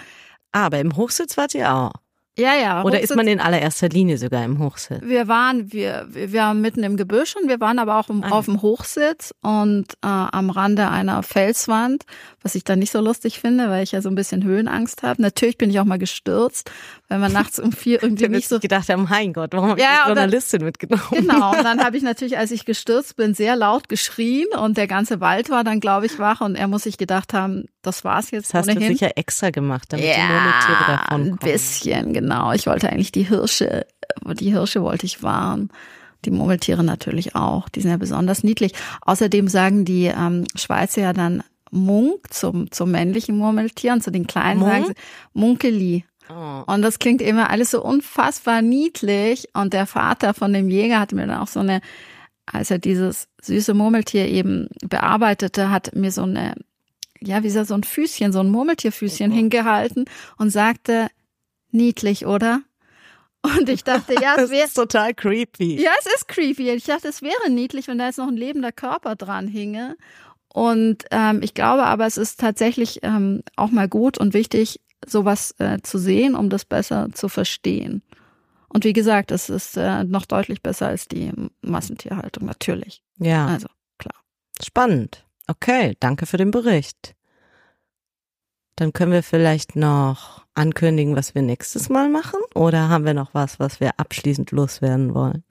Aber im Hochsitz wart ihr auch. Ja, ja. Oder ist man in allererster Linie sogar im Hochsitz? Wir waren, wir, wir waren mitten im Gebüsch und wir waren aber auch im, Ah, ja. auf dem Hochsitz und äh, am Rande einer Felswand, was ich dann nicht so lustig finde, weil ich ja so ein bisschen Höhenangst habe. Natürlich bin ich auch mal gestürzt, weil man nachts um vier irgendwie Ich nicht so gedacht, ja, mein Gott, warum habe ich Ja, die und dann- Journalistin mitgenommen? Genau, und dann habe ich natürlich, als ich gestürzt bin, sehr laut geschrien und der ganze Wald war dann, glaube ich, wach und er muss sich gedacht haben, das war's jetzt Das hast du ohnehin. sicher extra gemacht, damit die Murmeltiere davon ein kommen. bisschen, genau. Ich wollte eigentlich die Hirsche, die Hirsche wollte ich warnen. Die Murmeltiere natürlich auch. Die sind ja besonders niedlich. Außerdem sagen die ähm, Schweizer ja dann Munk zum, zum männlichen Murmeltier und zu den kleinen Munk? sagen sie Munkeli. Oh. Und das klingt immer alles so unfassbar niedlich. Und der Vater von dem Jäger hat mir dann auch so eine, als er dieses süße Murmeltier eben bearbeitete, hat mir so eine, ja, wie gesagt, so ein Füßchen, so ein Murmeltierfüßchen hingehalten und sagte, niedlich, oder? Und ich dachte, ja, es wäre, ist total creepy. ja, es ist creepy. Ich dachte, es wäre niedlich, wenn da jetzt noch ein lebender Körper dran hinge. Und ähm, ich glaube aber, es ist tatsächlich ähm, auch mal gut und wichtig, sowas äh, zu sehen, um das besser zu verstehen. Und wie gesagt, es ist äh, noch deutlich besser als die Massentierhaltung, natürlich. Ja, Also, klar. spannend. Okay, danke für den Bericht. Dann können wir vielleicht noch ankündigen, was wir nächstes Mal machen? Oder haben wir noch was, was wir abschließend loswerden wollen?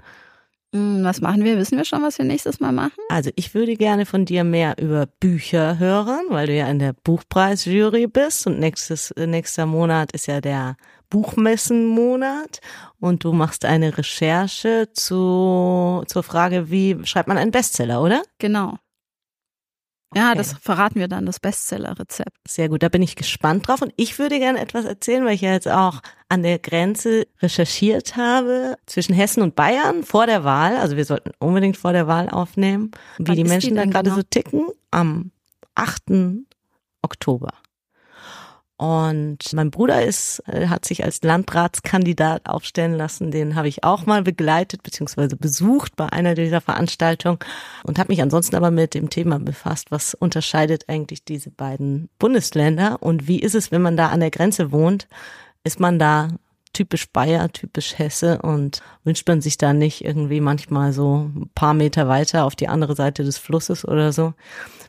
Hm, was machen wir? Wissen wir schon, was wir nächstes Mal machen? Also ich würde gerne von dir mehr über Bücher hören, weil du ja in der Buchpreisjury bist und nächstes, äh, nächster Monat ist ja der Buchmessenmonat und du machst eine Recherche zu, zur Frage, wie schreibt man einen Bestseller, oder? Genau. Ja, Okay. das verraten wir dann, das Bestseller-Rezept. Sehr gut, da bin ich gespannt drauf und ich würde gerne etwas erzählen, weil ich ja jetzt auch an der Grenze recherchiert habe zwischen Hessen und Bayern vor der Wahl. Also wir sollten unbedingt vor der Wahl aufnehmen, wie Wann die ist die Menschen da gerade genau? so ticken. Am 8. Oktober. Und mein Bruder ist, äh, hat sich als Landratskandidat aufstellen lassen. Den habe ich auch mal begleitet bzw. besucht bei einer dieser Veranstaltungen und habe mich ansonsten aber mit dem Thema befasst, was unterscheidet eigentlich diese beiden Bundesländer und wie ist es, wenn man da an der Grenze wohnt? Ist man da typisch Bayer, typisch Hesse und wünscht man sich da nicht irgendwie manchmal so ein paar Meter weiter auf die andere Seite des Flusses oder so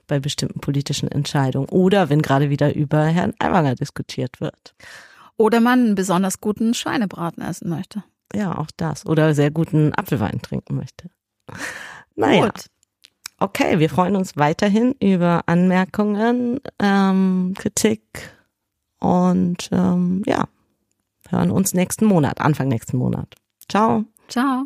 bei bestimmten politischen Entscheidungen oder wenn gerade wieder über Herrn Aiwanger diskutiert wird. Oder man einen besonders guten Schweinebraten essen möchte. Ja, auch das. Oder sehr guten Apfelwein trinken möchte. Naja, Gut. okay, wir freuen uns weiterhin über Anmerkungen, ähm, Kritik und ähm, ja, hören uns nächsten Monat, Anfang nächsten Monat. Ciao. Ciao.